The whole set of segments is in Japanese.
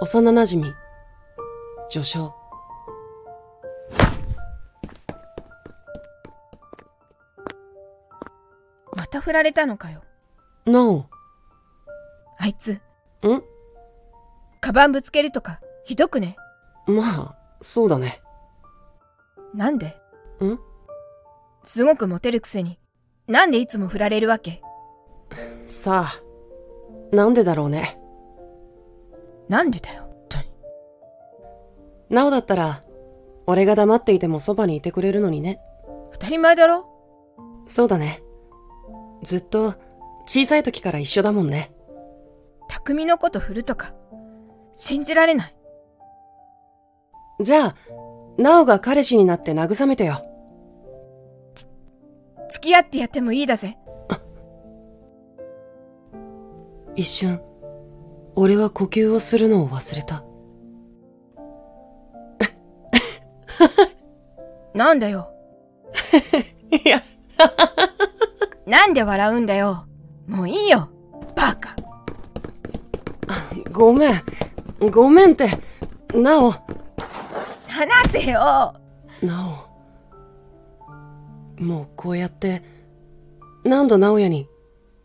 幼馴染、序章。また振られたのかよ。なお、あいつ、ん？カバンぶつけるとか、ひどくね？まあ、そうだね。なんで？ん？すごくモテるくせに、なんでいつも振られるわけ？さあ、なんでだろうね。なんでだよ、本当に。なおだったら、俺が黙っていてもそばにいてくれるのにね。当たり前だろそうだね。ずっと、小さい時から一緒だもんね。匠のこと振るとか、信じられない。じゃあ、なおが彼氏になって慰めてよ。付き合ってやってもいいだぜ。一瞬、俺は呼吸をするのを忘れた。なんだよ。いや、なんで笑うんだよ。もういいよ。バカ。ごめん。ごめんって。なお、話せよ。なお。もうこうやって、何度直哉に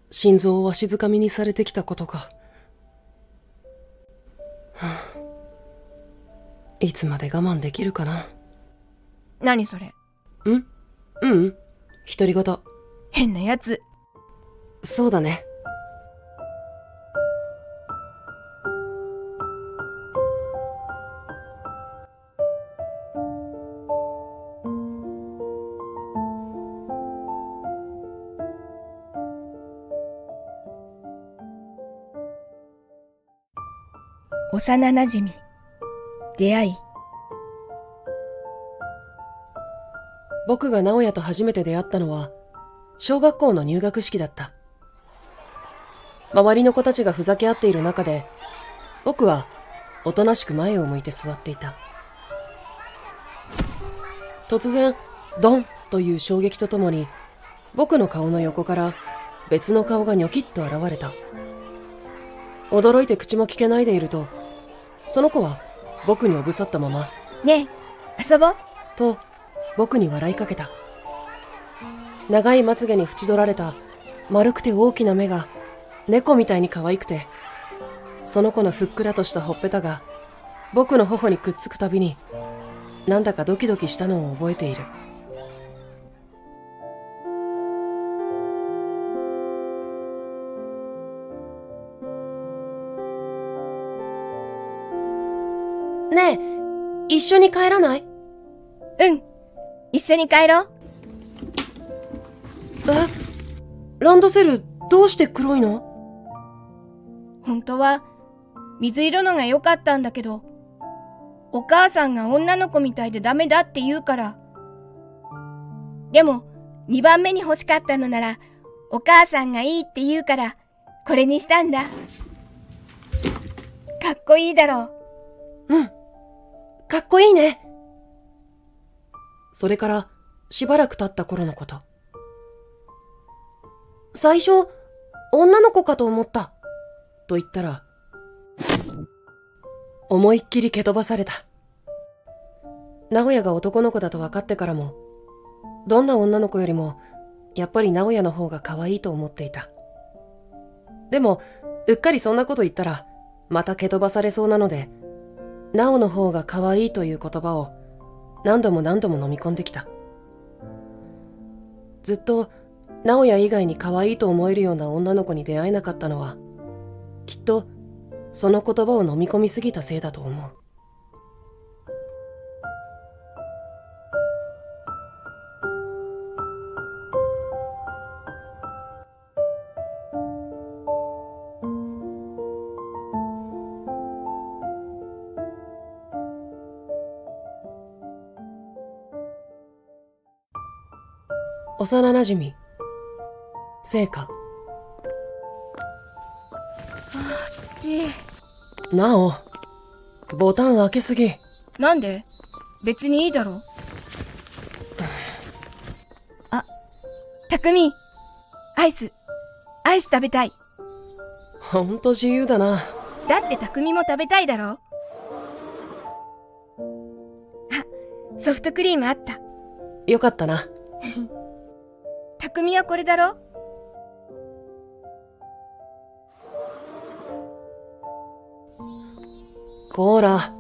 心臓をわしづかみにされてきたことか。はあいつまで我慢できるかな？何それ？ん？ううん？独り言。変なやつ。そうだね。幼馴染み。出会い。僕が直哉と初めて出会ったのは、小学校の入学式だった。周りの子たちがふざけ合っている中で、僕はおとなしく前を向いて座っていた。突然、ドンという衝撃とともに、僕の顔の横から別の顔がニョキッと現れた。驚いて口も聞けないでいると、その子は僕におぶさったまま、ねえ、遊ぼう。と僕に笑いかけた。長いまつげに縁取られた丸くて大きな目が猫みたいに可愛くてその子のふっくらとしたほっぺたが僕の頬にくっつくたびになんだかドキドキしたのを覚えている一緒に帰らない？うん。一緒に帰ろう。え？ランドセルどうして黒いの？本当は、水色のが良かったんだけど、お母さんが女の子みたいでダメだって言うから。でも、二番目に欲しかったのなら、お母さんがいいって言うから、これにしたんだ。かっこいいだろう。うん。かっこいいね。それから、しばらく経った頃のこと。最初、女の子かと思った。と言ったら、思いっきり蹴飛ばされた。直哉が男の子だと分かってからも、どんな女の子よりも、やっぱり直哉の方が可愛いと思っていた。でも、うっかりそんなこと言ったら、また蹴飛ばされそうなので、なおの方が可愛いという言葉を何度も何度も飲み込んできた。ずっと、直哉以外に可愛いと思えるような女の子に出会えなかったのは、きっと、その言葉を飲み込みすぎたせいだと思う。幼馴染、聖火、ち、なお、ボタン開けすぎ。なんで？別にいいだろ。あ、たくみ、アイス、アイス食べたい。ほんと自由だな。だって匠も食べたいだろあ、ソフトクリームあった。よかったな。匠はこれだろ？こーら、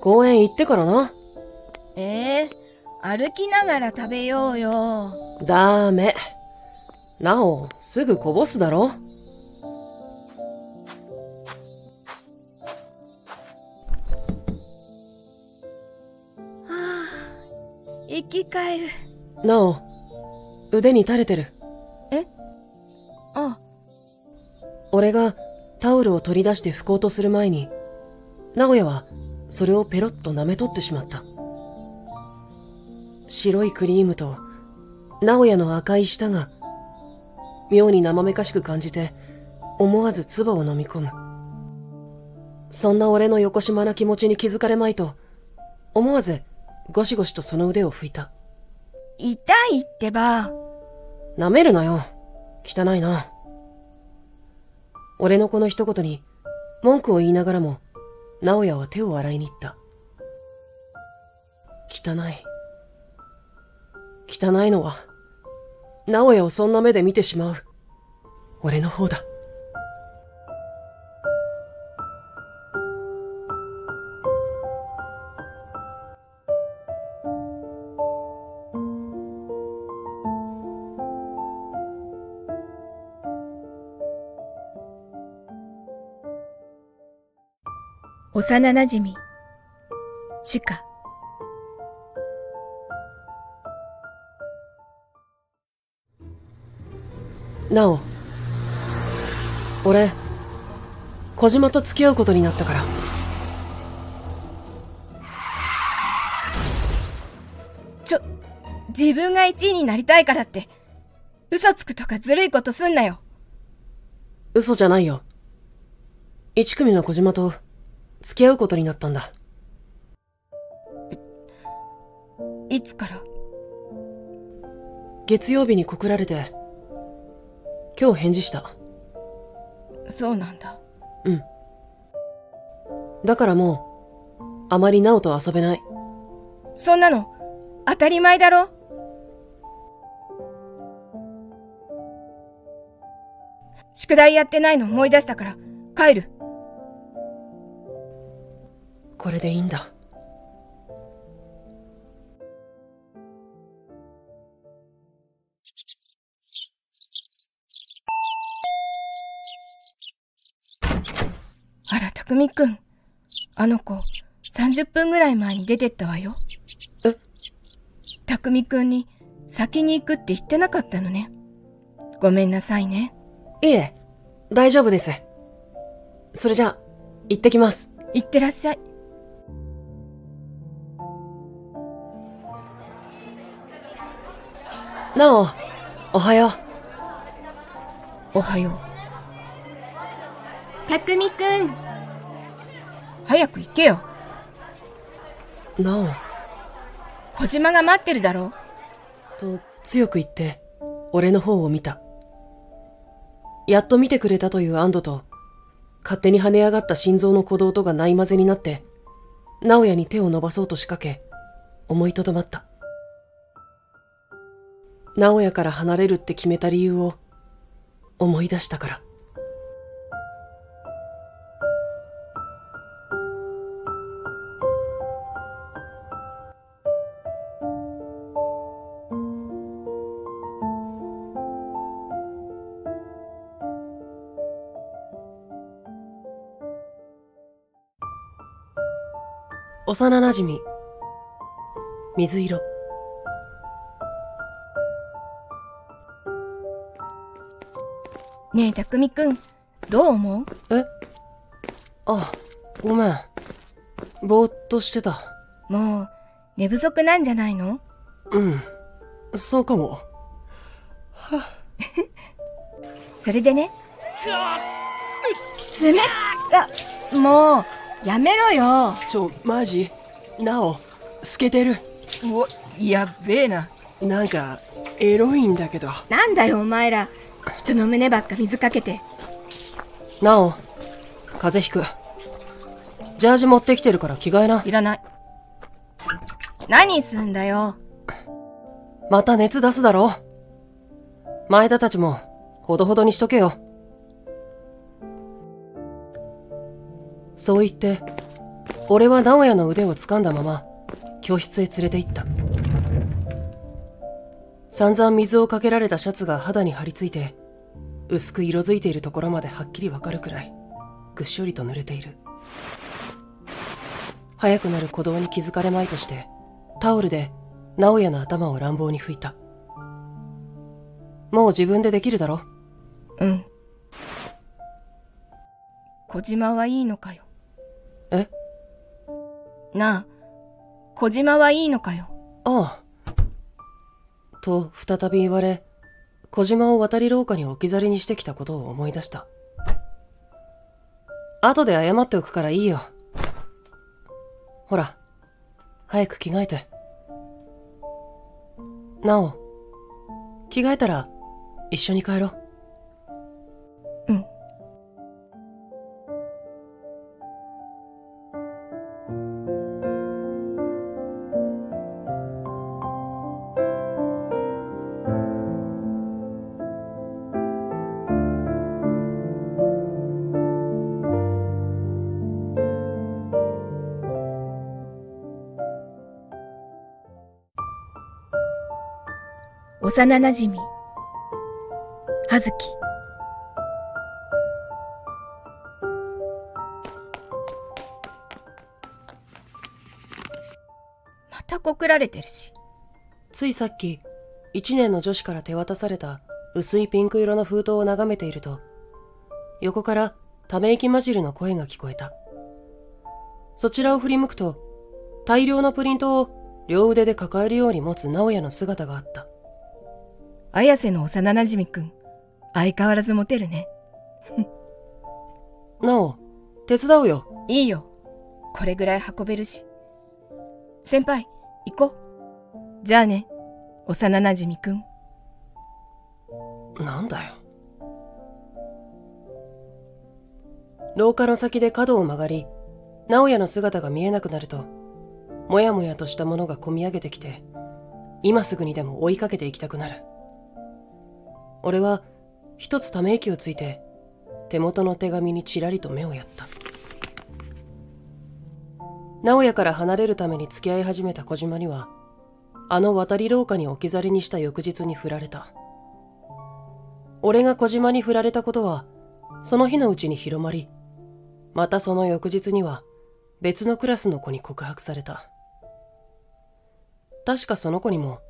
公園行ってからな。ええ歩きながら食べようよ。ダメ。なお、すぐこぼすだろ生き返る。なお、腕に垂れてる。あ、俺がタオルを取り出して拭こうとする前に、直哉はそれをペロッと舐め取ってしまった。白いクリームと直哉の赤い舌が妙に生めかしく感じて思わず唾を飲み込む。そんな俺の横島な気持ちに気づかれまいと思わずゴシゴシとその腕を拭いた。痛いってば。舐めるなよ。汚いな。俺のこの一言に文句を言いながらも、直哉は手を洗いに行った。汚い。汚いのは、直哉をそんな目で見てしまう。俺の方だ。幼なじみ。主か。なお、俺、小島と付き合うことになったから。ちょ、自分が1位になりたいからって、嘘つくとかずるいことすんなよ。嘘じゃないよ。一組の小島と付き合うことになったんだ。いつから？月曜日に告られて、今日返事した。そうなんだ。うん。だからもう、あまりナオと遊べない。そんなの、当たり前だろ宿題やってないの思い出したから、帰る。これでいいんだ。あら、たくみくん。あの子、30分ぐらい前に出てったわよ。え？たくみくんに、先に行くって言ってなかったのね。ごめんなさいね。いえ、大丈夫です。それじゃあ、行ってきます。行ってらっしゃい。なお、おはよう。おはよう。たくみくん。早く行けよ。なお、小島が待ってるだろ。と強く言って、俺の方を見た。やっと見てくれたという安堵と、勝手に跳ね上がった心臓の鼓動とがない混ぜになって、直哉に手を伸ばそうと仕掛け、思いとどまった。直哉から離れるって決めた理由を、思い出したから。幼なじみ、水色。ねえ、たくみくん、どう思う？え？あ、ごめん。ぼーっとしてた。もう、寝不足なんじゃないの？うん。そうかも。それでね。冷たもう、やめろよ。ちょ、マジ？なお、透けてる。お、やっべえな。なんか、エロいんだけど。なんだよ、お前ら。人の胸ばっか水かけて。なお、風邪ひく。ジャージ持ってきてるから着替えな。いらない。何すんだよ。また熱出すだろ前田たちも、ほどほどにしとけよ。そう言って、俺は直哉の腕を掴んだまま、教室へ連れて行った。散々水をかけられたシャツが肌に張り付いて、薄く色づいているところまではっきりわかるくらい、ぐっしょりと濡れている。早くなる鼓動に気づかれまいとして、タオルで直哉の頭を乱暴に拭いた。もう自分でできるだろ？うん。小島はいいのかよ。え？なあ、小島はいいのかよ。ああ。と、再び言われ、小島を渡り廊下に置き去りにしてきたことを思い出した。後で謝っておくからいいよ。ほら、早く着替えて。なお、着替えたら一緒に帰ろう。幼なじみ、あずき。また告られてるし。ついさっき、一年の女子から手渡された薄いピンク色の封筒を眺めていると、横からため息混じるの声が聞こえた。そちらを振り向くと、大量のプリントを両腕で抱えるように持つ直哉の姿があった。綾瀬の幼なじみくん、相変わらずモテるね。なお、手伝うよ。いいよ。これぐらい運べるし。先輩、行こう。じゃあね、幼なじみくん。なんだよ。廊下の先で角を曲がり、直哉の姿が見えなくなると、もやもやとしたものがこみ上げてきて、今すぐにでも追いかけていきたくなる。俺は一つため息をついて手元の手紙にちらりと目をやった。直哉から離れるために付き合い始めた小島にはあの渡り廊下に置き去りにした翌日に振られた。俺が小島に振られたことはその日のうちに広まりまたその翌日には別のクラスの子に告白された。確かその子にも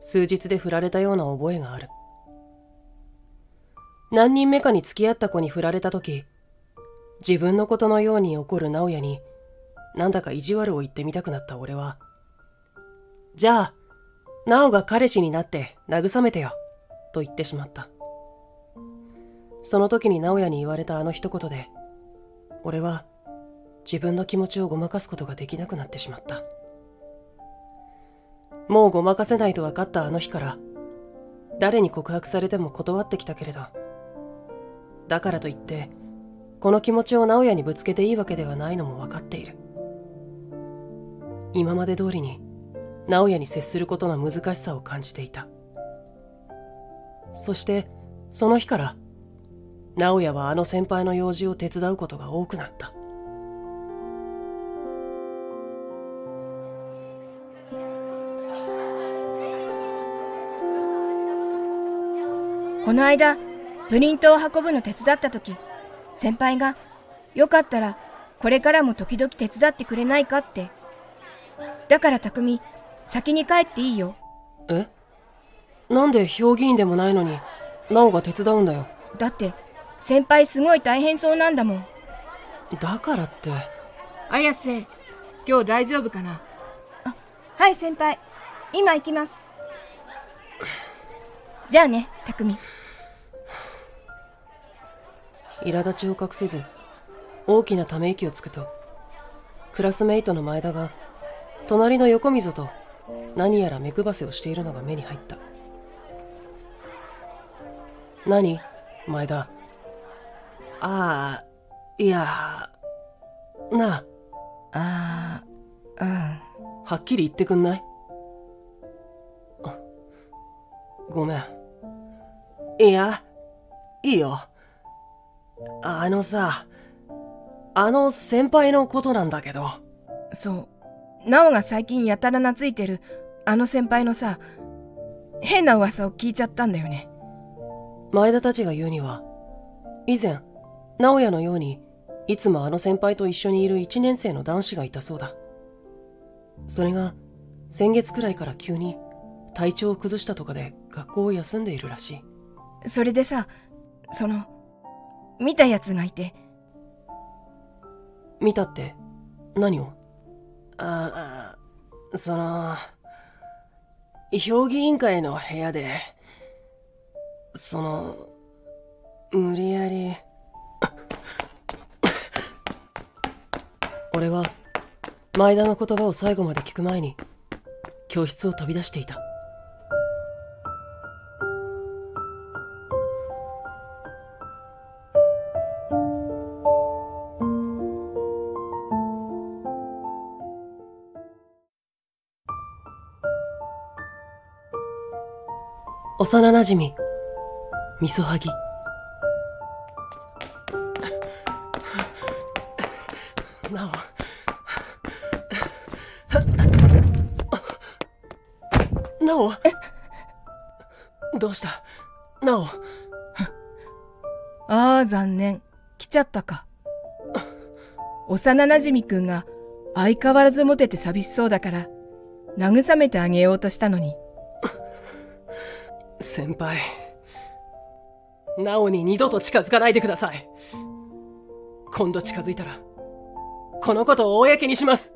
数日で振られたような覚えがある。何人目かに付き合った子に振られた時自分のことのように怒る直哉になんだか意地悪を言ってみたくなった俺は。じゃあ直が彼氏になって慰めてよと言ってしまった。その時に直哉に言われたあの一言で俺は自分の気持ちをごまかすことができなくなってしまった。もうごまかせないと分かったあの日から誰に告白されても断ってきたけれどだからといってこの気持ちを直哉にぶつけていいわけではないのも分かっている。今まで通りに直哉に接することの難しさを感じていた。そしてその日から直哉はあの先輩の用事を手伝うことが多くなった。この間、プリントを運ぶの手伝った時、先輩が、よかったら、これからも時々手伝ってくれないか？って。だから匠、先に帰っていいよ。え？なんで評議員でもないのに直が手伝うんだよだって、先輩すごい大変そうなんだもん。だからって綾瀬、今日大丈夫かな？あ、はい先輩。今行きます。じゃあね、匠。苛立ちを隠せず大きなため息をつくとクラスメイトの前田が隣の横溝と何やら目配せをしているのが目に入った何前田？ああいやなああ、うん。はっきり言ってくんない？あごめん。いや、いいよ。あのさ、あの先輩のことなんだけど。そう。なおが最近やたら懐いてる、あの先輩のさ、変な噂を聞いちゃったんだよね。前田たちが言うには、以前、直哉のように、いつもあの先輩と一緒にいる一年生の男子がいたそうだ。それが、先月くらいから急に体調を崩したとかで学校を休んでいるらしい。それでさ、その、見たやつがいて、見たって、何を？ああ、その、評議委員会の部屋で、その、無理やり、俺は、前田の言葉を最後まで聞く前に、教室を飛び出していた。幼なじみ、みそはぎ。なお。なおどうした？なお。ああ、残念。来ちゃったか。幼馴染くんが相変わらずモテて寂しそうだから、慰めてあげようとしたのに。先輩。なおに二度と近づかないでください。今度近づいたら、このことを公にします。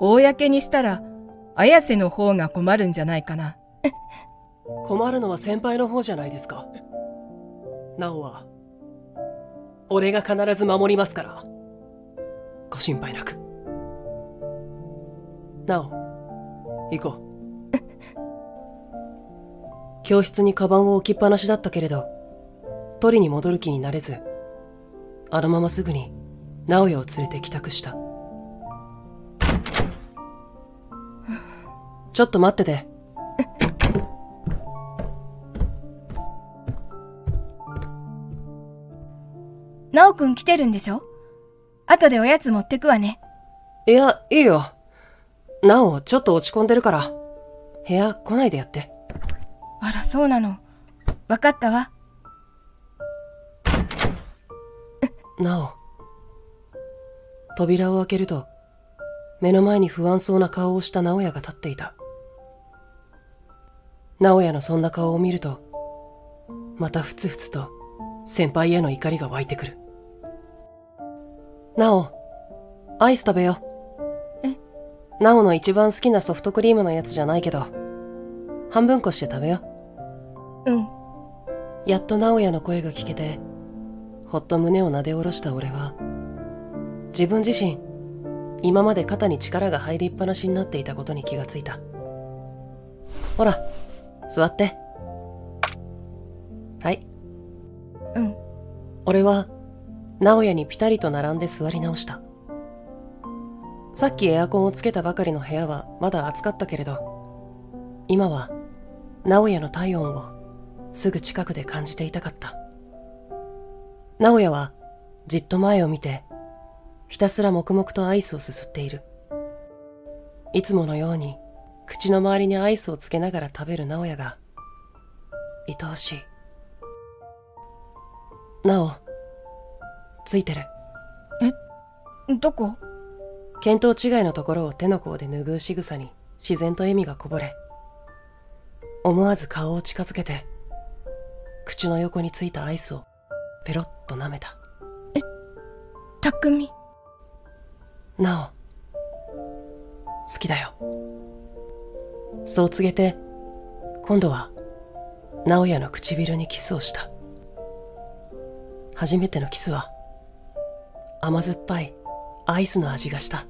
公にしたら、綾瀬の方が困るんじゃないかな。困るのは先輩の方じゃないですか。なおは、俺が必ず守りますから。ご心配なく。なお、行こう。教室にカバンを置きっぱなしだったけれど、取りに戻る気になれず、あのまますぐに直哉を連れて帰宅した。ちょっと待ってて。なおくん来てるんでしょ？後でおやつ持ってくわね。いや、いいよ。なお、ちょっと落ち込んでるから、部屋来ないでやって。あら、そうなの。わかったわ。なお。扉を開けると、目の前に不安そうな顔をした直哉が立っていた。直哉のそんな顔を見ると、またふつふつと先輩への怒りが湧いてくる。なお、アイス食べよ。え？なおの一番好きなソフトクリームのやつじゃないけど、半分こして食べよ。うん。やっと直哉の声が聞けて、ほっと胸をなで下ろした俺は、自分自身、今まで肩に力が入りっぱなしになっていたことに気がついた。ほら、座って。はい。うん。俺は、直哉にピタリと並んで座り直した。さっきエアコンをつけたばかりの部屋はまだ暑かったけれど、今は、直哉の体温をすぐ近くで感じていたかった。直哉はじっと前を見て、ひたすら黙々とアイスをすすっている。いつものように口の周りにアイスをつけながら食べる直哉が、愛おしい。なお、ついてる。どこ？見当違いのところを手の甲で拭う仕草に自然と笑みがこぼれ、思わず顔を近づけて、口の横についたアイスをペロッと舐めた。たくみ。なお、好きだよ。そう告げて、今度は、直哉の唇にキスをした。初めてのキスは、甘酸っぱいアイスの味がした。